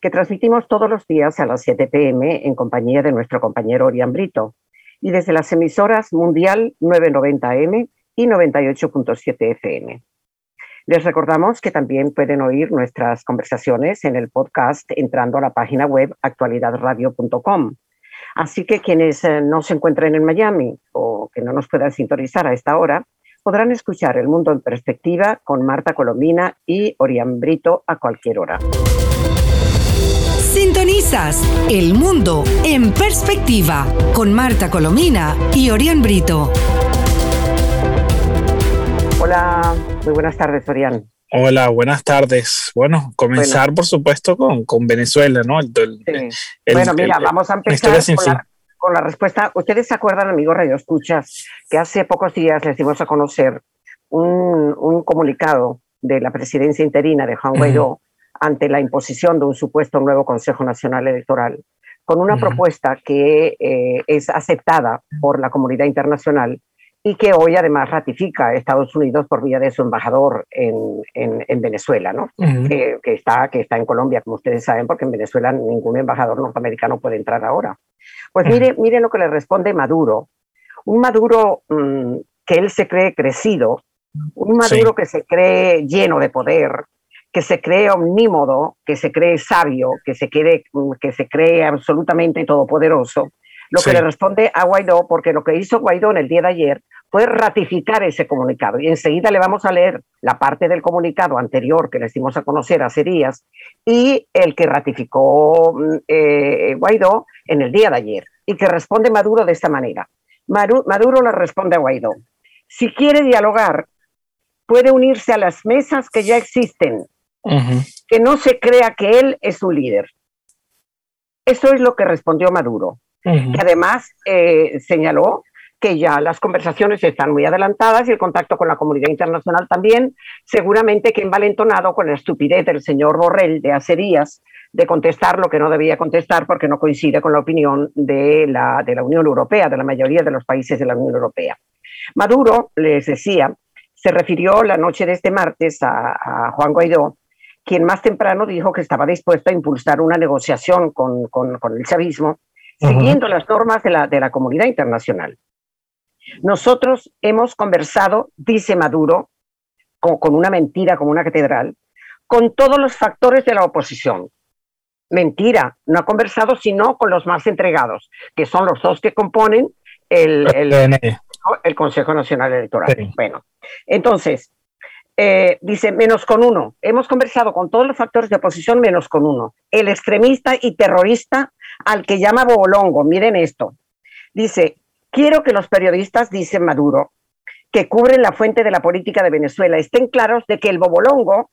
que transmitimos todos los días a las 7 pm en compañía de nuestro compañero Orián Brito y desde las emisoras Mundial 990M y 98.7 FM. Les recordamos que también pueden oír nuestras conversaciones en el podcast entrando a la página web actualidadradio.com. Así que quienes eh, no se encuentren en Miami o que no nos puedan sintonizar a esta hora, podrán escuchar El Mundo en Perspectiva con Marta Colomina y Orián Brito a cualquier hora. Sintonizas El Mundo en Perspectiva con Marta Colomina y Orián Brito. Hola, muy buenas tardes, Orián. Hola, buenas tardes. Bueno, comenzar por supuesto con, con, Venezuela, ¿no? bueno, mira, vamos a empezar con la, con la respuesta. Ustedes se acuerdan, amigos Radio Escuchas, que hace pocos días les dimos a conocer un, un comunicado de la presidencia interina de Juan Guaidó ante la imposición de un supuesto nuevo Consejo Nacional Electoral, con una propuesta que eh, es aceptada por la comunidad internacional y que hoy además ratifica Estados Unidos por vía de su embajador en, en, Venezuela, ¿no? que, está, que está en Colombia, como ustedes saben, porque en Venezuela ningún embajador norteamericano puede entrar ahora. Pues mire, mire lo que le responde Maduro. Un Maduro mm, que él se cree crecido, un Maduro que se cree lleno de poder, que se cree omnímodo, que se cree sabio, que se, cree, que se cree absolutamente todopoderoso, lo que le responde a Guaidó, porque lo que hizo Guaidó en el día de ayer fue ratificar ese comunicado. Y enseguida le vamos a leer la parte del comunicado anterior que les dimos a conocer hace días y el que ratificó mm, eh, Guaidó en el día de ayer y que responde Maduro de esta manera. Maduro le responde a Guaidó, si quiere dialogar, puede unirse a las mesas que ya existen, que no se crea que él es su líder. Eso es lo que respondió Maduro, que además eh, señaló que ya las conversaciones están muy adelantadas y el contacto con la comunidad internacional también, seguramente que envalentonado con la estupidez del señor Borrell de hace días de contestar lo que no debía contestar porque no coincide con la opinión de la, de la Unión Europea, de la mayoría de los países de la Unión Europea. Maduro, les decía, se refirió la noche de este martes a, Juan Guaidó, quien más temprano dijo que estaba dispuesto a impulsar una negociación con, con, el chavismo, siguiendo las normas de la, de la comunidad internacional. Nosotros hemos conversado, dice Maduro, con, con, una mentira, como una catedral, con todos los factores de la oposición, Mentira, no ha conversado sino con los más entregados, que son los dos que componen el, el, Consejo Nacional Electoral. Bueno, entonces, eh, dice, menos con uno. Hemos conversado con todos los factores de oposición menos con uno. El extremista y terrorista al que llama Bobolongo. Miren esto. Dice, quiero que los periodistas, dice Maduro, que cubren la fuente de la política de Venezuela, estén claros de que el Bobolongo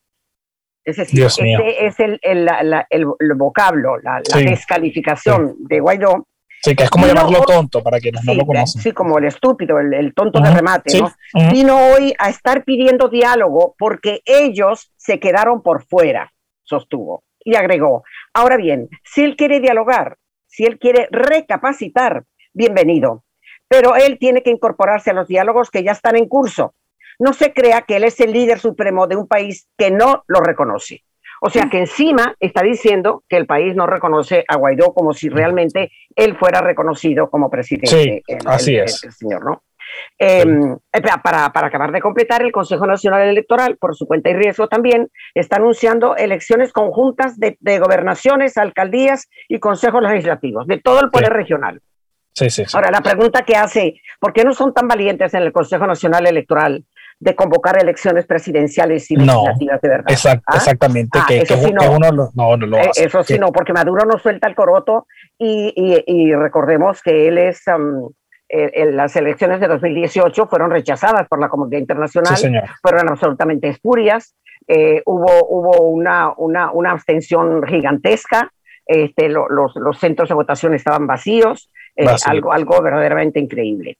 es decir, este es el, el, el, vocablo, la, descalificación de Guaidó. Sí, que es como llamarlo tonto para quienes no lo conocen. Sí, como el estúpido, el, tonto de remate, ¿no? Vino hoy a estar pidiendo diálogo porque ellos se quedaron por fuera, sostuvo. Y agregó, ahora bien, si él quiere dialogar, si él quiere recapacitar, bienvenido. Pero él tiene que incorporarse a los diálogos que ya están en curso no se crea que él es el líder supremo de un país que no lo reconoce. O sea que encima está diciendo que el país no reconoce a Guaidó como si realmente él fuera reconocido como presidente. Sí, así es. señor, ¿no? Em, eh, para, para, acabar de completar, el Consejo Nacional Electoral, por su cuenta y riesgo también, está anunciando elecciones conjuntas de, gobernaciones, alcaldías y consejos legislativos, de todo el poder regional. Sí, sí, Ahora, la pregunta que hace, ¿por qué no son tan valientes en el Consejo Nacional Electoral de convocar elecciones presidenciales y legislativas de verdad. ¿Ah? Exactamente, ah, que, sí no. uno no, lo eh, Eso sí no, porque Maduro no suelta el coroto y, recordemos que él es... Um, las elecciones de 2018 fueron rechazadas por la comunidad internacional, fueron absolutamente espurias, eh, hubo, hubo una, una, una abstención gigantesca, este, los, los, centros de votación estaban vacíos, eh, algo, algo verdaderamente increíble.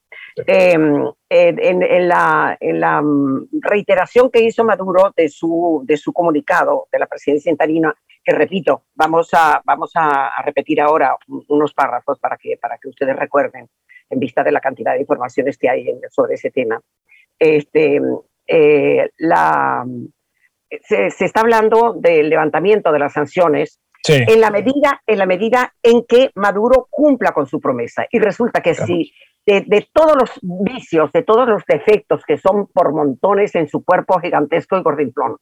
Em, en, la, en, la, mm, reiteración que hizo Maduro de su, de su comunicado de la presidencia interina, que repito, vamos a, vamos a, repetir ahora unos párrafos para que, para que ustedes recuerden, en vista de la cantidad de informaciones que hay sobre ese tema. Este, eh, la, se, se, está hablando del levantamiento de las sanciones en, la medida, en la medida en que Maduro cumpla con su promesa. Y resulta que si de, todos los vicios, de todos los defectos que son por montones en su cuerpo gigantesco y gordinflón,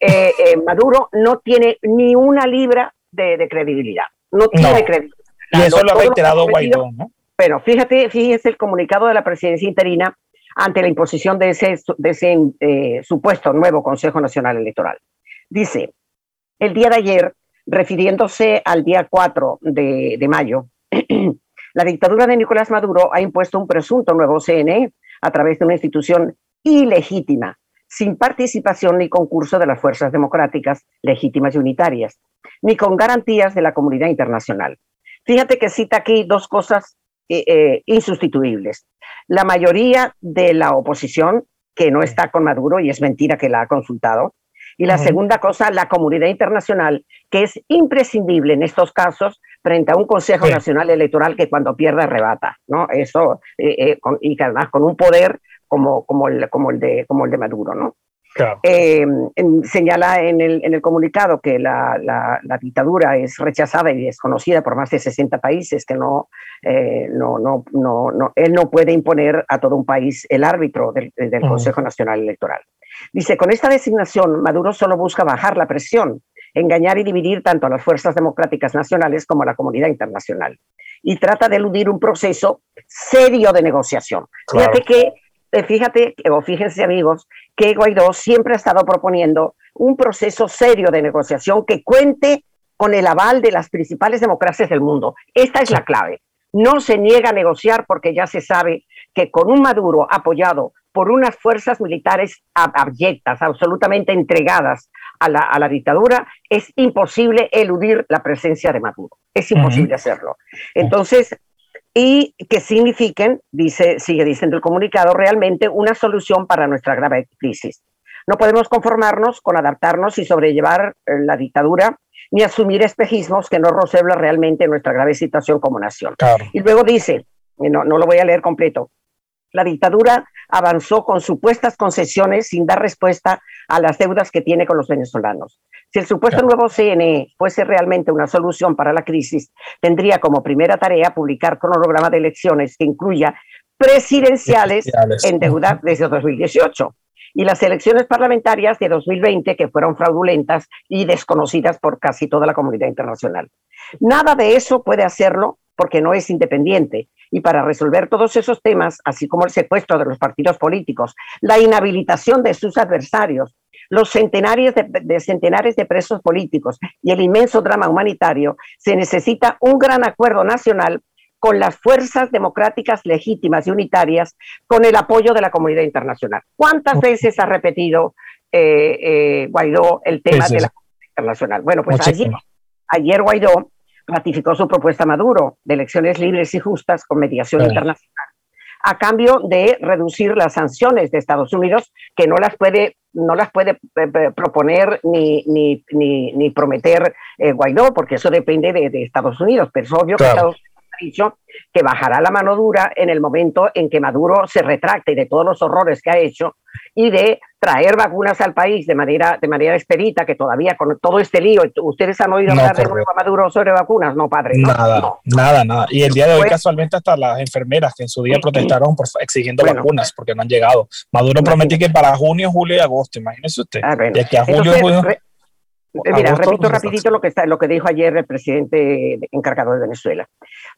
eh, eh, Maduro no tiene ni una libra de, credibilidad. No tiene credibilidad. Y eso lo ha reiterado Guaidó, ¿no? Bueno, fíjate, fíjese el comunicado de la presidencia interina ante la imposición de ese, de ese eh, supuesto nuevo Consejo Nacional Electoral. Dice, el día de ayer, refiriéndose al día 4 de, de mayo, la dictadura de Nicolás Maduro ha impuesto un presunto nuevo CNE a través de una institución ilegítima, sin participación ni concurso de las fuerzas democráticas legítimas y unitarias, ni con garantías de la comunidad internacional. Fíjate que cita aquí dos cosas eh, eh, insustituibles. La mayoría de la oposición, que no está con Maduro y es mentira que la ha consultado. Y la segunda cosa, la comunidad internacional, que es imprescindible en estos casos frente a un Consejo Nacional Electoral que cuando pierde arrebata, ¿no? Eso, eh, y además con un poder como, como, el, como, el, de, como el de Maduro, ¿no? Eh, señala en el, en el, comunicado que la, la, dictadura es rechazada y desconocida por más de 60 países, que no, eh, no, no, no, no, él no puede imponer a todo un país el árbitro del, del Consejo Nacional Electoral. Dice, con esta designación, Maduro solo busca bajar la presión, engañar y dividir tanto a las fuerzas democráticas nacionales como a la comunidad internacional. Y trata de eludir un proceso serio de negociación. Fíjate que eh, fíjate, o fíjense amigos, que Guaidó siempre ha estado proponiendo un proceso serio de negociación que cuente con el aval de las principales democracias del mundo. Esta es la clave. No se niega a negociar porque ya se sabe que con un Maduro apoyado por unas fuerzas militares abyectas, absolutamente entregadas a la, dictadura, es imposible eludir la presencia de Maduro. Es imposible hacerlo. Entonces, y que signifiquen, dice, sigue diciendo el comunicado, realmente una solución para nuestra grave crisis. No podemos conformarnos con adaptarnos y sobrellevar eh, la dictadura ni asumir espejismos que no roceblan realmente nuestra grave situación como nación. Y luego dice, no, no lo voy a leer completo, la dictadura avanzó con supuestas concesiones sin dar respuesta a las deudas que tiene con los venezolanos. Si el supuesto nuevo CNE fuese realmente una solución para la crisis, tendría como primera tarea publicar cronograma de elecciones que incluya presidenciales, en deuda desde 2018 y las elecciones parlamentarias de 2020 que fueron fraudulentas y desconocidas por casi toda la comunidad internacional. Nada de eso puede hacerlo porque no es independiente. Y para resolver todos esos temas, así como el secuestro de los partidos políticos, la inhabilitación de sus adversarios, los centenares de, centenares de presos políticos y el inmenso drama humanitario, se necesita un gran acuerdo nacional con las fuerzas democráticas legítimas y unitarias, con el apoyo de la comunidad internacional. ¿Cuántas veces ha repetido eh, eh, Guaidó el tema de la comunidad internacional? Bueno, pues ayer, ayer Guaidó ratificó su propuesta Maduro de elecciones libres y justas con mediación internacional a cambio de reducir las sanciones de Estados Unidos, que no las puede, no las puede eh, eh, proponer ni, ni, ni, prometer eh, Guaidó, porque eso depende de, Estados Unidos, pero es obvio que Estados Unidos ha dicho que bajará la mano dura en el momento en que Maduro se retracte de todos los horrores que ha hecho y de traer vacunas al país de manera, de manera expedita, que todavía con todo este lío, ¿ustedes han oído hablar de nuevo a Maduro sobre vacunas? No, padre. Nada, nada, nada. Y el día de hoy, pues casualmente, hasta las enfermeras que en su día protestaron por, exigiendo vacunas porque no han llegado. Maduro prometió que para junio, julio y agosto, imagínese usted. Ah, aquí a julio, eh, Mira, repito pues, rapidito lo que, está, lo que dijo ayer el presidente encargado de Venezuela.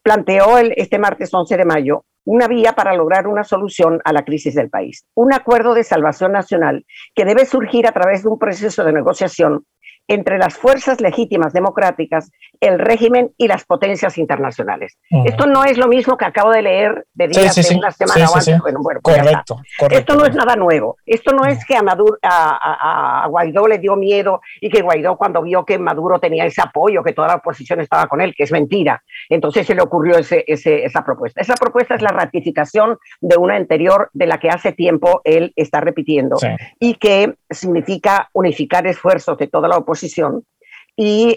Planteó el, este martes 11 de mayo una vía para lograr una solución a la crisis del país. Un acuerdo de salvación nacional que debe surgir a través de un proceso de negociación entre las fuerzas legítimas democráticas, el régimen y las potencias internacionales. Esto no es lo mismo que acabo de leer de días de una semana o antes. Bueno, bueno, pues correcto, Esto no es nada nuevo. Esto no es que a, Maduro, a, Guaidó le dio miedo y que Guaidó cuando vio que Maduro tenía ese apoyo, que toda la oposición estaba con él, que es mentira. Entonces se le ocurrió ese, esa propuesta. Esa propuesta es la ratificación de una anterior de la que hace tiempo él está repitiendo y que significa unificar esfuerzos de toda la oposición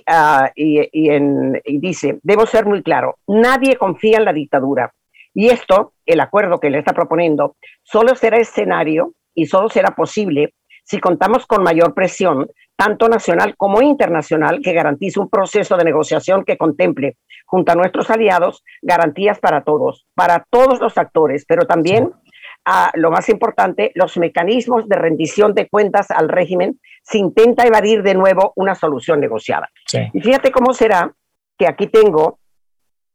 Ah, y, dice, debo ser muy claro, nadie confía en la dictadura. Y esto, el acuerdo que le está proponiendo, solo será escenario y solo será posible si contamos con mayor presión, tanto nacional como internacional, que garantice un proceso de negociación que contemple, junto a nuestros aliados, garantías para todos, para todos los actores, pero también a lo más importante, los mecanismos de rendición de cuentas al régimen se intenta evadir de nuevo una solución negociada. Y fíjate cómo será que aquí tengo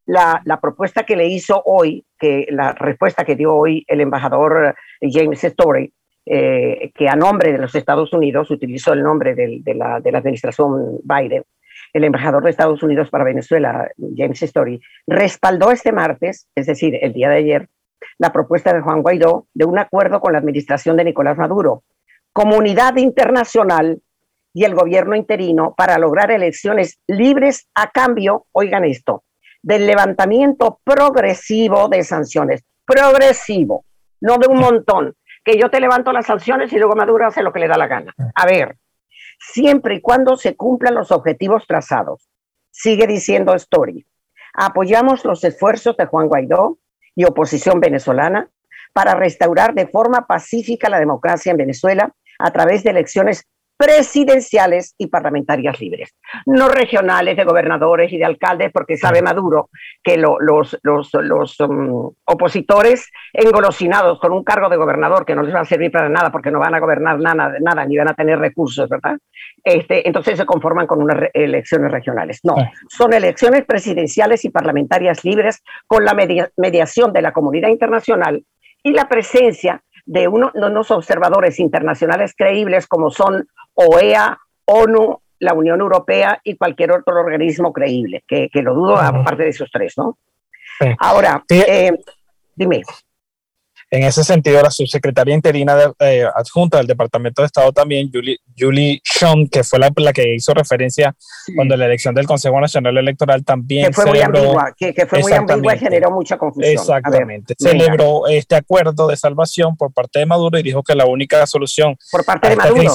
la, propuesta que le hizo hoy, que la respuesta que dio hoy el embajador James Story, eh, que a nombre de los Estados Unidos utilizó el nombre de, la, de la administración Biden, el embajador de Estados Unidos para Venezuela, James Story, respaldó este martes, es decir, el día de ayer, la propuesta de Juan Guaidó de un acuerdo con la administración de Nicolás Maduro, comunidad internacional y el gobierno interino para lograr elecciones libres a cambio, oigan esto, del levantamiento progresivo de sanciones, progresivo, no de un montón, que yo te levanto las sanciones y luego Maduro hace lo que le da la gana. A ver, siempre y cuando se cumplan los objetivos trazados, sigue diciendo Story, apoyamos los esfuerzos de Juan Guaidó y oposición venezolana para restaurar de forma pacífica la democracia en Venezuela a través de elecciones presidenciales y parlamentarias libres, no regionales de gobernadores y de alcaldes, porque sabe Maduro que los, los, um, opositores engolosinados con un cargo de gobernador que no les va a servir para nada porque no van a gobernar nada, nada ni van a tener recursos, ¿verdad? Este, entonces se conforman con unas elecciones regionales. No, son elecciones presidenciales y parlamentarias libres con la mediación de la comunidad internacional y la presencia de unos observadores internacionales creíbles como son OEA, ONU, la Unión Europea y cualquier otro organismo creíble, que, lo dudo aparte de esos tres, ¿no? Ahora, eh, dime. En ese sentido, la subsecretaria interina eh, adjunta del Departamento de Estado también, Julie, Julie que fue la, que hizo referencia cuando la elección del Consejo Nacional Electoral también que fue muy ambigua, que, fue muy ambigua y generó mucha confusión. Exactamente. celebró este acuerdo de salvación por parte de Maduro y dijo que la única solución por parte de Maduro.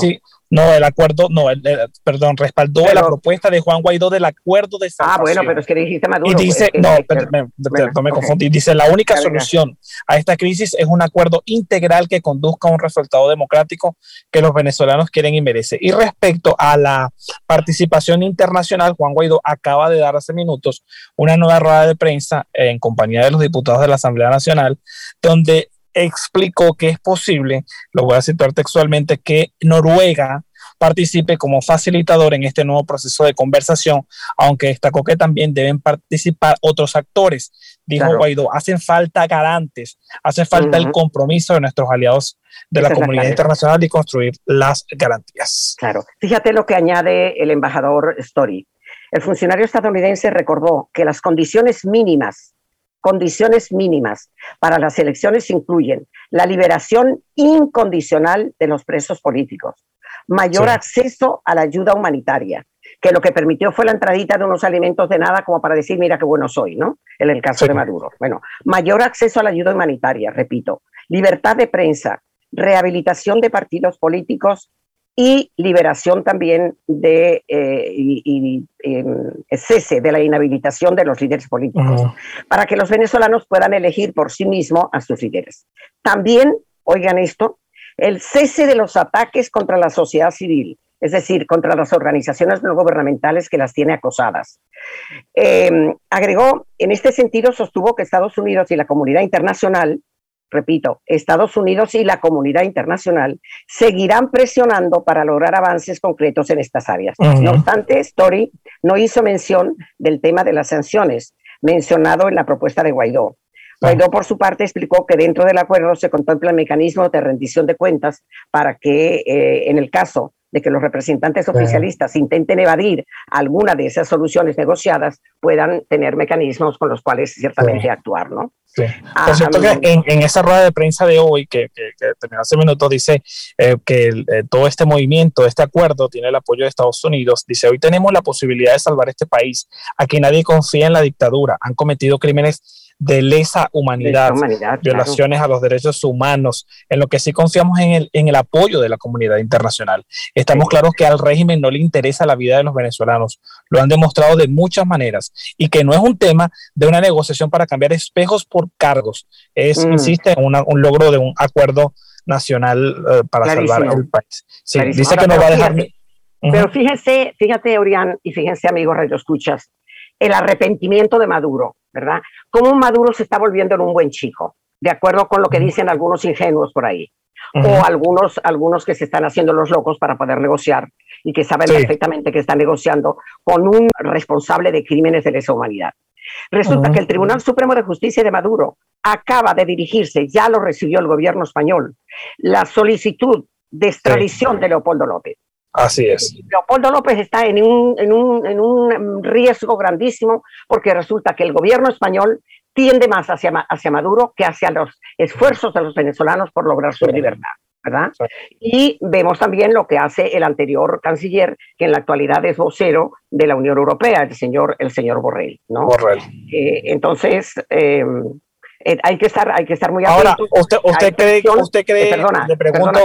No, el acuerdo, no, el, perdón, respaldó la propuesta de Juan Guaidó del acuerdo de salvación. Ah, bueno, pero es que dijiste Maduro. Y dice, no, no me confundí, dice, la única solución a esta crisis es un acuerdo integral que conduzca a un resultado democrático que los venezolanos quieren y merecen. Y respecto a la participación internacional, Juan Guaidó acaba de dar hace minutos una nueva rueda de prensa en compañía de los diputados de la Asamblea Nacional, donde explicó que es posible, lo voy a citar textualmente, que Noruega participe como facilitador en este nuevo proceso de conversación, aunque destacó que también deben participar otros actores. Dijo Guaidó, hacen falta garantes, hace falta el compromiso de nuestros aliados de la comunidad internacional y construir las garantías. Claro, fíjate lo que añade el embajador Story. El funcionario estadounidense recordó que las condiciones mínimas condiciones mínimas para las elecciones incluyen la liberación incondicional de los presos políticos, mayor acceso a la ayuda humanitaria, que lo que permitió fue la entradita de unos alimentos de nada como para decir, mira qué bueno soy, ¿no? En el caso de Maduro. Bueno, mayor acceso a la ayuda humanitaria, repito, libertad de prensa, rehabilitación de partidos políticos y liberación también de eh, y, em, cese de la inhabilitación de los líderes políticos, para que los venezolanos puedan elegir por sí mismos a sus líderes. También, oigan esto, el cese de los ataques contra la sociedad civil, es decir, contra las organizaciones no gubernamentales que las tiene acosadas. Em, agregó, en este sentido, sostuvo que Estados Unidos y la comunidad internacional repito, Estados Unidos y la comunidad internacional seguirán presionando para lograr avances concretos en estas áreas. No obstante, Story no hizo mención del tema de las sanciones mencionado en la propuesta de Guaidó. Guaidó, por su parte, explicó que dentro del acuerdo se contempla el mecanismo de rendición de cuentas para que, eh, en el caso de que los representantes oficialistas intenten evadir alguna de esas soluciones negociadas, puedan tener mecanismos con los cuales ciertamente actuar, ¿no? Sí. Ah, Por cierto, que en, en, esa rueda de prensa de hoy, que, que, terminó hace minutos, dice eh, que eh, todo este movimiento, este acuerdo, tiene el apoyo de Estados Unidos. Dice: Hoy tenemos la posibilidad de salvar este país. Aquí nadie confía en la dictadura. Han cometido crímenes de lesa humanidad, violaciones a los derechos humanos, en lo que sí confiamos en el, en el apoyo de la comunidad internacional. Estamos claros que al régimen no le interesa la vida de los venezolanos, lo han demostrado de muchas maneras, y que no es un tema de una negociación para cambiar espejos por cargos, es, mm. insiste, en un logro de un acuerdo nacional eh, para salvar el país. Sí, dice que no va a dejar... Pero fíjense, fíjate, Orián, y fíjense, amigos Radio Escuchas, el arrepentimiento de Maduro, ¿verdad? Cómo Maduro se está volviendo en un buen chico, de acuerdo con lo que dicen algunos ingenuos por ahí, o algunos, algunos que se están haciendo los locos para poder negociar y que saben perfectamente que están negociando con un responsable de crímenes de lesa humanidad. Resulta que el Tribunal Supremo de Justicia de Maduro acaba de dirigirse, ya lo recibió el gobierno español, la solicitud de extradición de Leopoldo López. Así es. Leopoldo López está en un, en, un, en un, riesgo grandísimo porque resulta que el gobierno español tiende más hacia, hacia Maduro que hacia los esfuerzos de los venezolanos por lograr su libertad. ¿verdad? Y vemos también lo que hace el anterior canciller, que en la actualidad es vocero de la Unión Europea, el señor, el señor Borrell. ¿no? Borrell. Eh, entonces, eh, eh, hay, que estar, hay que estar muy Ahora, ¿usted, usted cree, usted cree, perdona, le pregunto,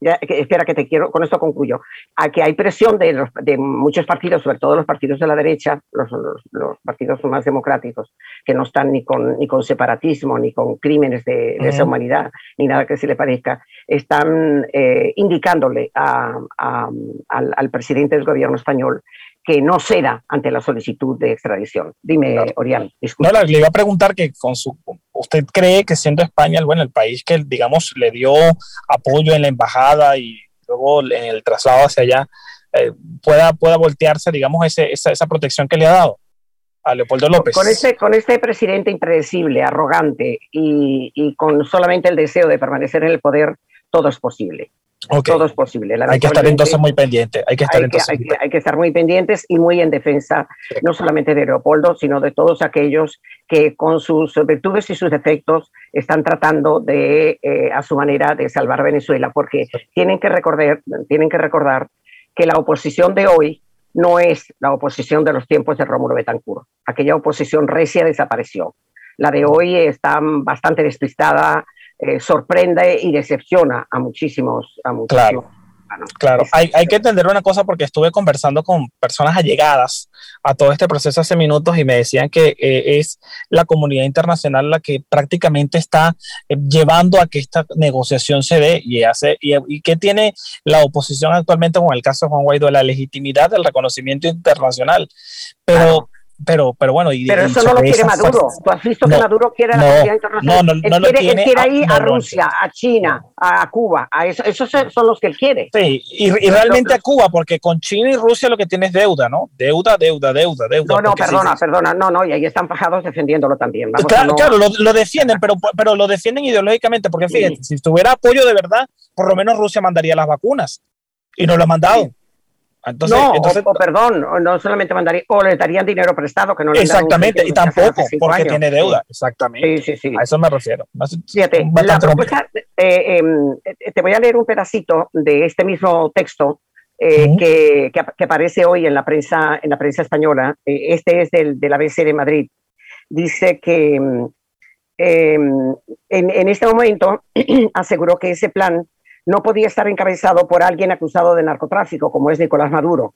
espera que te quiero, con esto concluyo, a que hay presión de, los, de muchos partidos, sobre todo los partidos de la derecha, los, los, partidos más democráticos, que no están ni con, ni con separatismo, ni con crímenes de, esa humanidad, ni nada que se le parezca, están eh, indicándole a, al, al, presidente del gobierno español que no ceda ante la solicitud de extradición. Dime, Orián. No, le iba a preguntar que con su, usted cree que siendo España bueno, el país que, digamos, le dio apoyo en la embajada y luego en el traslado hacia allá, eh, pueda, pueda voltearse, digamos, ese, esa, esa protección que le ha dado a Leopoldo López. Con este, con presidente impredecible, arrogante y con solamente el deseo de permanecer en el poder, todo es posible. Todo es posible. hay que estar entonces muy pendiente. Hay que estar, hay que, estar muy pendientes y muy en defensa, no solamente de Leopoldo, sino de todos aquellos que con sus virtudes y sus defectos están tratando de, eh, a su manera, de salvar Venezuela, porque tienen que, recordar, tienen que recordar que la oposición de hoy no es la oposición de los tiempos de Rómulo Betancourt. Aquella oposición recia desapareció. La de hoy está bastante despistada, eh, sorprende y decepciona a muchísimos. A claro. Claro, hay, hay, que entender una cosa porque estuve conversando con personas allegadas a todo este proceso hace minutos y me decían que eh, es la comunidad internacional la que prácticamente está eh, llevando a que esta negociación se dé y, hace, y, que tiene la oposición actualmente con el caso de Juan Guaidó, la legitimidad del reconocimiento internacional. Pero, pero, pero bueno. Y, pero eso no lo quiere Maduro. Tú has visto que Maduro quiere la comunidad internacional. No, no, no, él quiere, tiene, él quiere ir a, Rusia, a China, a Cuba. A eso, esos son los que él quiere. Sí, y, y realmente a Cuba, porque con China y Rusia lo que tiene es deuda, ¿no? Deuda, deuda, deuda, deuda. No, no, perdona, perdona. No, no, y ahí están fajados defendiéndolo también. claro, claro lo, lo, defienden, pero, pero lo defienden ideológicamente, porque fíjate, si tuviera apoyo de verdad, por lo menos Rusia mandaría las vacunas. Y no lo ha mandado no, o, perdón, no solamente mandaría, o le darían dinero prestado que no le Exactamente, y tampoco, porque tiene deuda, exactamente. Sí, sí, sí. A eso me refiero. Fíjate, la propuesta, eh, em, eh, te voy a leer un pedacito de este mismo texto eh, que, que, aparece hoy en la prensa, en la prensa española. este es del, del ABC de Madrid. Dice que em, em, en, en este momento aseguró que ese plan no podía estar encabezado por alguien acusado de narcotráfico, como es Nicolás Maduro,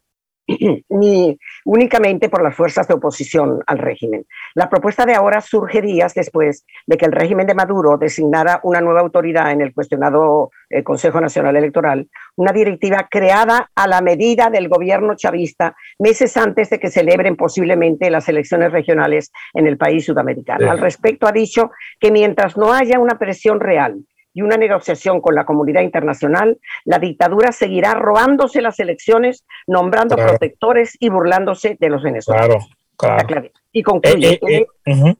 ni únicamente por las fuerzas de oposición al régimen. La propuesta de ahora surge días después de que el régimen de Maduro designara una nueva autoridad en el cuestionado eh, Consejo Nacional Electoral, una directiva creada a la medida del gobierno chavista meses antes de que celebren posiblemente las elecciones regionales en el país sudamericano. Al respecto ha dicho que mientras no haya una presión real y una negociación con la comunidad internacional, la dictadura seguirá robándose las elecciones, nombrando protectores y burlándose de los venezolanos. Claro, claro. Y concluye. Eh, eh,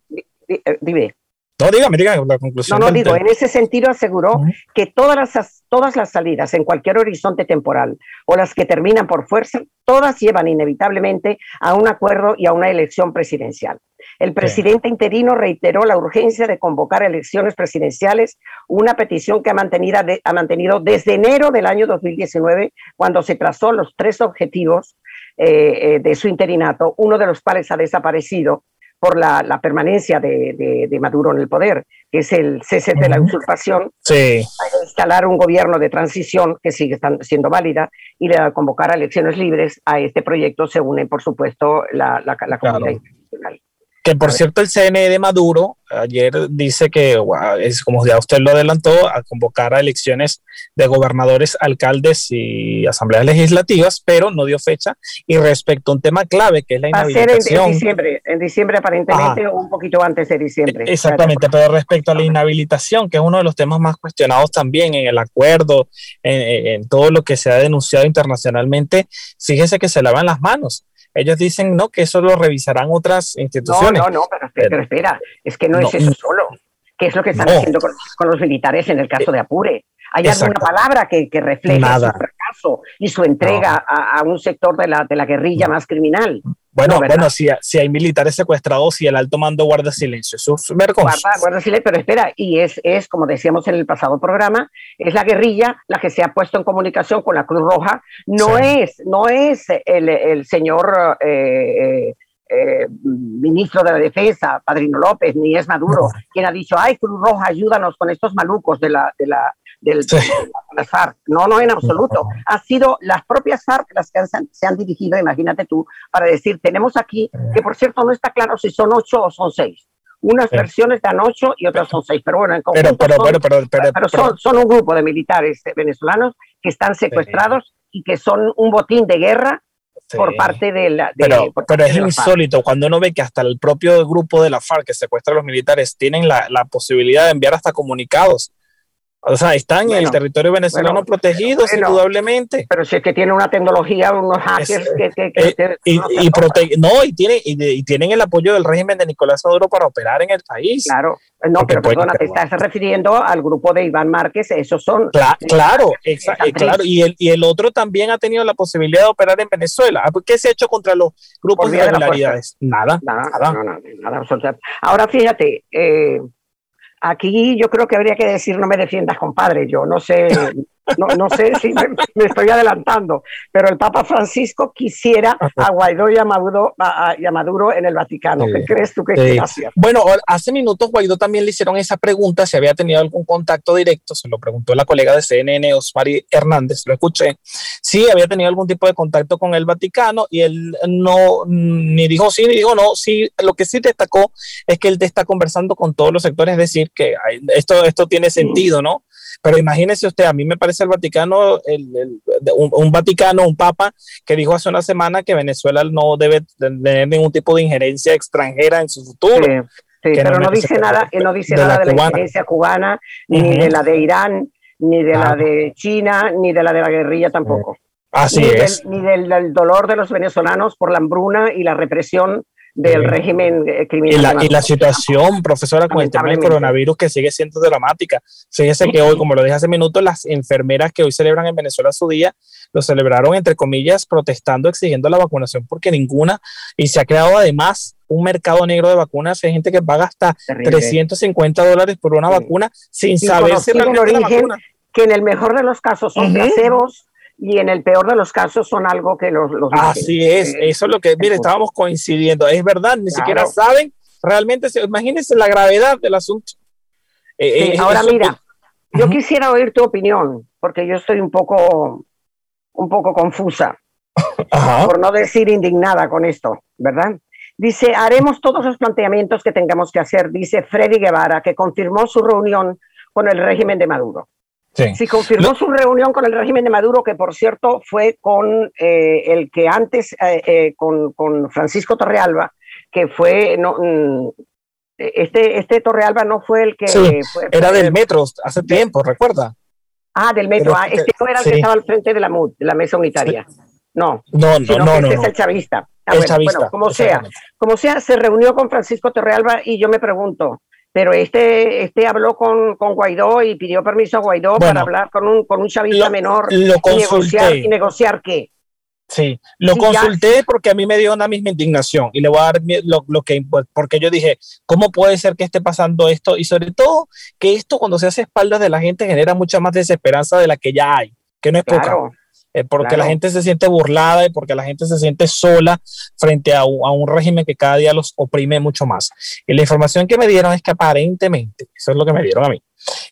eh, dime. No, dígame, dígame la conclusión. No, no, digo, en ese sentido aseguró que todas las, todas las salidas en cualquier horizonte temporal o las que terminan por fuerza, todas llevan inevitablemente a un acuerdo y a una elección presidencial. El presidente interino reiteró la urgencia de convocar elecciones presidenciales, una petición que ha mantenido, ha mantenido desde enero del año 2019, cuando se trazó los tres objetivos eh, eh, de su interinato, uno de los cuales ha desaparecido por la, permanencia de, Maduro en el poder, que es el cese de la usurpación, sí. instalar un gobierno de transición que sigue siendo válida y convocar a elecciones libres. A este proyecto se une, por supuesto, la, comunidad. Que por cierto, el CNE de Maduro ayer dice que, es como ya usted lo adelantó, a convocar a elecciones de gobernadores, alcaldes y asambleas legislativas, pero no dio fecha. Y respecto a un tema clave que es la inhabilitación. Va a ser en, diciembre, en diciembre aparentemente, o un poquito antes de diciembre. Exactamente, pero respecto a la inhabilitación, que es uno de los temas más cuestionados también en el acuerdo, en, en todo lo que se ha denunciado internacionalmente, fíjese que se lavan las manos ellos dicen no, que eso lo revisarán otras instituciones. No, no, no, pero, espera, es que no, es eso solo. ¿Qué es lo que están haciendo con, los militares en el caso de Apure? ¿Hay alguna palabra que, que refleje su fracaso y su entrega a, un sector de la, de la guerrilla más criminal? Bueno, bueno, si, si, hay militares secuestrados y el alto mando guarda silencio, eso es vergonzoso. Guarda, silencio, pero espera, y es, es, como decíamos en el pasado programa, es la guerrilla la que se ha puesto en comunicación con la Cruz Roja, no es, no es el, el señor eh, eh, eh, ministro de la Defensa, Padrino López, ni es Maduro, quien ha dicho, ay, Cruz Roja, ayúdanos con estos malucos de la, de la, del, de las FARC. No, no, en absoluto. Ha sido las propias FARC las que se han dirigido, imagínate tú, para decir, tenemos aquí, que por cierto no está claro si son ocho o son seis. Unas versiones dan ocho y otras son seis, pero bueno, en conjunto pero, pero, pero, son, son, un grupo de militares venezolanos que están secuestrados y que son un botín de guerra por parte de la. pero, pero es insólito cuando uno ve que hasta el propio grupo de la FARC que secuestra a los militares tienen la, la posibilidad de enviar hasta comunicados o sea, están en el territorio venezolano protegidos, indudablemente. Pero si es que tiene una tecnología, unos hackers que, eh, y, no, y, tiene, y, tienen el apoyo del régimen de Nicolás Maduro para operar en el país. Claro, no, pero perdona, te estás refiriendo al grupo de Iván Márquez, esos son. claro, claro. Y el, y el otro también ha tenido la posibilidad de operar en Venezuela. Ah, ¿Qué se ha hecho contra los grupos de irregularidades? Nada, nada, nada. nada, Ahora fíjate, eh, Aquí yo creo que habría que decir no me defiendas, compadre. Yo no sé, no, no sé si me, estoy adelantando, pero el Papa Francisco quisiera a Guaidó y a Maduro, a, Maduro en el Vaticano. ¿Qué crees tú que sí. hacer? Bueno, hace minutos Guaidó también le hicieron esa pregunta, si había tenido algún contacto directo, se lo preguntó la colega de CNN, Osmari Hernández, lo escuché, sí había tenido algún tipo de contacto con el Vaticano y él no, ni dijo sí, ni dijo no, sí, lo que sí destacó es que él está conversando con todos los sectores, es decir, que esto, esto tiene sentido, ¿no? Pero imagínese usted, a mí me parece el Vaticano, un, Vaticano, un Papa, que dijo hace una semana que Venezuela no debe tener ningún tipo de injerencia extranjera en su futuro. Sí, pero no, dice nada, no dice nada de la injerencia cubana, ni de la de Irán, ni de la de China, ni de la de la guerrilla tampoco. Así es. ni del dolor de los venezolanos por la hambruna y la represión del régimen eh, criminal. Y la, situación, profesora, con el tema del coronavirus que sigue siendo dramática. Fíjese que hoy, como lo dije hace minutos, las enfermeras que hoy celebran en Venezuela su día, lo celebraron entre comillas protestando, exigiendo la vacunación porque ninguna, y se ha creado además un mercado negro de vacunas. Hay gente que paga hasta 350 dólares por una vacuna sin saber si realmente la vacuna. Que en el mejor de los casos son uh y en el peor de los casos son algo que los... los Así es, eso es lo que, mire, estábamos coincidiendo, es verdad, ni siquiera saben realmente, imagínense la gravedad del asunto. Eh, eh, ahora mira, yo quisiera oír tu opinión, porque yo estoy un poco, un poco confusa, por no decir indignada con esto, ¿verdad? Dice, haremos todos los planteamientos que tengamos que hacer, dice Freddy Guevara, que confirmó su reunión con el régimen de Maduro. Sí. confirmó su reunión con el régimen de Maduro, que por cierto fue con eh, el que antes, eh, eh, con, con, Francisco Torrealba, que fue, no, mm, este, este Torrealba no fue el que... fue, era del metro hace tiempo, ¿recuerda? Ah, del metro, ah, este no era el que estaba al frente de la MUD, de la mesa unitaria. No, no, no, no, este es el chavista. Ah, el chavista, como sea, como sea, se reunió con Francisco Torrealba y yo me pregunto, pero este, este habló con, con Guaidó y pidió permiso a Guaidó para hablar con un, con un chavista menor y, negociar, y negociar qué. Sí, lo consulté porque a mí me dio una misma indignación y le voy a dar lo, lo, que, porque yo dije, ¿cómo puede ser que esté pasando esto? Y sobre todo que esto cuando se hace espaldas de la gente genera mucha más desesperanza de la que ya hay, que no es poca. Eh, porque la gente se siente burlada y porque la gente se siente sola frente a un, a un, régimen que cada día los oprime mucho más. Y la información que me dieron es que aparentemente, eso es lo que me dieron a mí,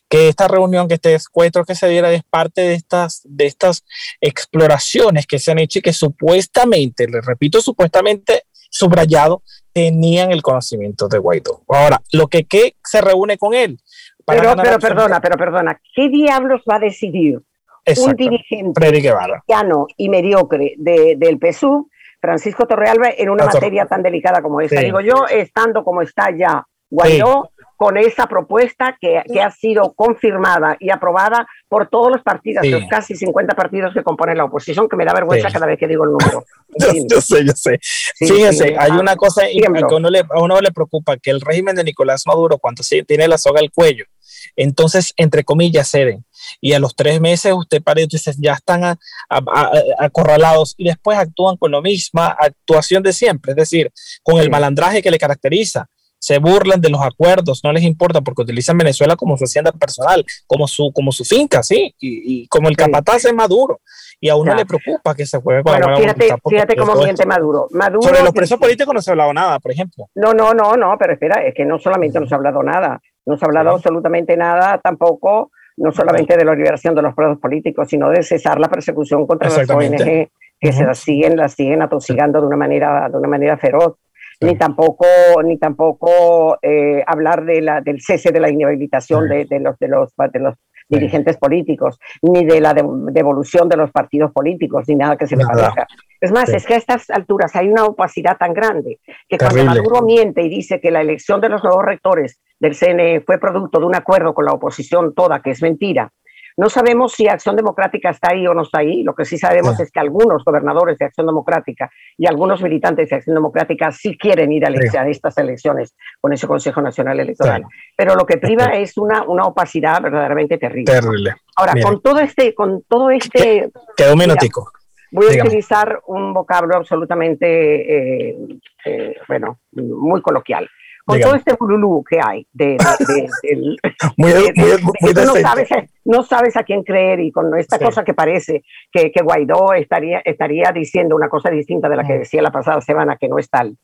que esta reunión, que este encuentro que se diera es parte de estas, de estas exploraciones que se han hecho y que supuestamente, les repito, supuestamente subrayado, tenían el conocimiento de Guaidó. Ahora, lo que, que se reúne con él. pero, pero perdona, pero perdona, ¿qué diablos va a decidir un dirigente cristiano y mediocre de, del PSU, Francisco Torrealba, en una materia tan delicada como esta. Digo yo, estando como está ya Guaidó, con esa propuesta que, que, ha sido confirmada y aprobada por todos los partidos, los casi 50 partidos que componen la oposición, que me da vergüenza cada vez que digo el número. yo, sé, yo sé. Fíjense, hay una cosa que uno le, a uno le preocupa, que el régimen de Nicolás Maduro, cuando tiene la soga al cuello, entonces, entre comillas, ceden. Y a los tres meses usted parece, dice, ya están acorralados y después actúan con la misma actuación de siempre, es decir, con el malandraje que le caracteriza. Se burlan de los acuerdos, no les importa porque utilizan Venezuela como su hacienda personal, como su, como su finca, sí, y, como el capataz es Maduro y a uno le preocupa que se juegue con bueno, fíjate, fíjate cómo miente Maduro. Maduro. Sobre los presos políticos no se ha hablado nada, por ejemplo. No, no, no, no, pero espera, es que no solamente no se ha hablado nada. No se ha hablado absolutamente nada tampoco, no solamente de la liberación de los presos políticos, sino de cesar la persecución contra las ONG que se las siguen, las siguen atosigando de una manera, de una manera feroz. Ni tampoco, ni tampoco eh, hablar de la, del cese de la inhabilitación de, de, los, de, los, de los dirigentes políticos, ni de la devolución de los partidos políticos, ni nada que se le parezca. Es más, es que a estas alturas hay una opacidad tan grande que cuando Maduro miente y dice que la elección de los nuevos rectores del CNE fue producto de un acuerdo con la oposición toda, que es mentira, no sabemos si Acción Democrática está ahí o no está ahí. Lo que sí sabemos es que algunos gobernadores de Acción Democrática y algunos militantes de Acción Democrática sí quieren ir a, estas elecciones con ese Consejo Nacional Electoral. Pero lo que priva es una, una opacidad verdaderamente terrible. Terrible. Ahora, con todo este, con todo este. Quedó un minutico. Voy a utilizar un vocablo absolutamente, eh, eh, bueno, muy coloquial con todo este bululú que hay de, no, sabes, a quién creer y con esta cosa que parece que, que, Guaidó estaría, estaría diciendo una cosa distinta de la que mm. decía la pasada semana, que no es tal.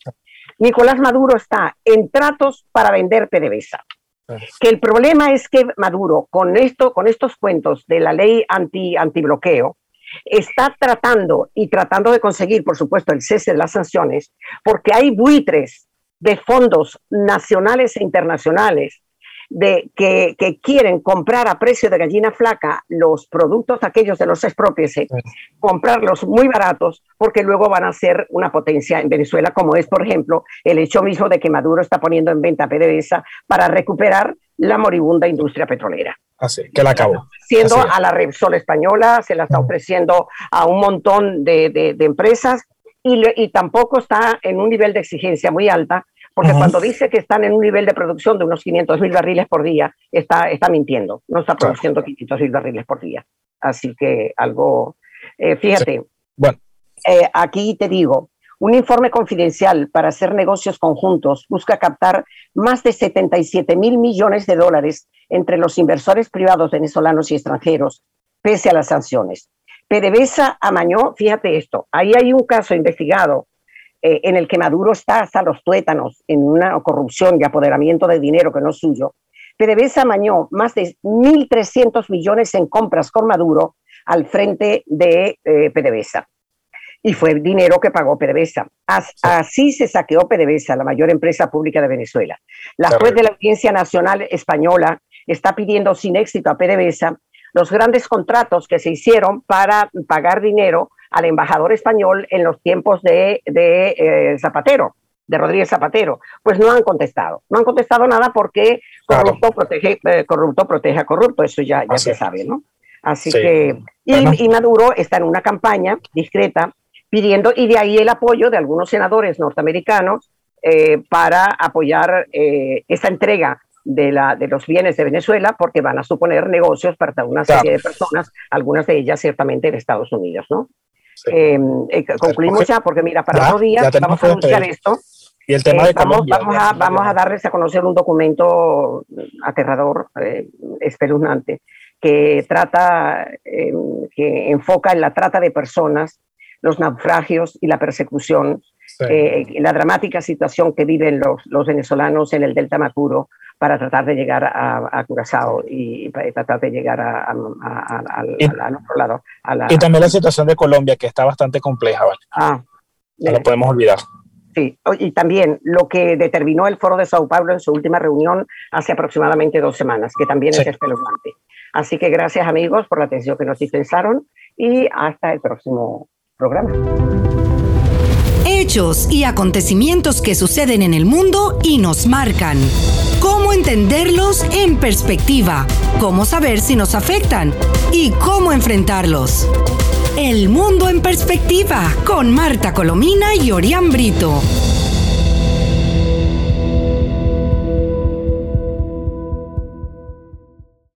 Nicolás Maduro está en tratos para vender PDVSA. Que el problema es que Maduro, con esto, con estos cuentos de la ley anti, antibloqueo, está tratando y tratando de conseguir, por supuesto, el cese de las sanciones, porque hay buitres de fondos nacionales e internacionales de que, quieren comprar a precio de gallina flaca los productos aquellos de los expropios, comprarlos muy baratos porque luego van a ser una potencia en Venezuela, como es, por ejemplo, el hecho mismo de que Maduro está poniendo en venta PDVSA para recuperar la moribunda industria petrolera. Así, que la acabó. Siendo a la Repsol española, se la está ofreciendo a un montón de, empresas y, y, tampoco está en un nivel de exigencia muy alta porque cuando dice que están en un nivel de producción de unos 500 mil barriles por día, está, está mintiendo, no está produciendo 500 mil barriles por día. Así que algo, eh, fíjate, bueno. Eh, aquí te digo, un informe confidencial para hacer negocios conjuntos busca captar más de 77 mil millones de dólares entre los inversores privados venezolanos y extranjeros, pese a las sanciones. PDVSA amañó, fíjate esto, ahí hay un caso investigado eh, en el que Maduro está hasta los tuétanos en una corrupción y apoderamiento de dinero que no es suyo, PDVSA amañó más de 1.300 millones en compras con Maduro al frente de eh, PDVSA. Y fue el dinero que pagó PDVSA. Así se saqueó PDVSA, la mayor empresa pública de Venezuela. La juez de la Audiencia Nacional Española está pidiendo sin éxito a PDVSA los grandes contratos que se hicieron para pagar dinero al embajador español en los tiempos de, eh, Zapatero, de Rodríguez Zapatero. Pues no han contestado. No han contestado nada porque corrupto, protege, eh, corrupto protege a corrupto, eso ya, ya se sabe, ¿no? Así que, y, Maduro está en una campaña discreta pidiendo, y de ahí el apoyo de algunos senadores norteamericanos eh, para apoyar esa entrega de, la, de los bienes de Venezuela porque van a suponer negocios para una serie de personas, algunas de ellas ciertamente en Estados Unidos, ¿no? Eh, eh, concluimos ya porque mira, para otro día vamos a anunciar esto. Y el tema de vamos, vamos, a, vamos a darles a conocer un documento aterrador, espeluznante, que trata, que enfoca en la trata de personas, los naufragios y la persecución eh, la dramática situación que viven los, los, venezolanos en el Delta Macuro para tratar de llegar a, a Curazao y para tratar de llegar a, al otro lado. y también la situación de Colombia, que está bastante compleja, ¿vale? Ah, no lo podemos olvidar. Sí, y también lo que determinó el Foro de Sao Paulo en su última reunión hace aproximadamente dos semanas, que también es espeluznante. Así que gracias amigos por la atención que nos dispensaron y hasta el próximo programa hechos y acontecimientos que suceden en el mundo y nos marcan. Cómo entenderlos en perspectiva, cómo saber si nos afectan y cómo enfrentarlos. El mundo en perspectiva con Marta Colomina y Orián Brito.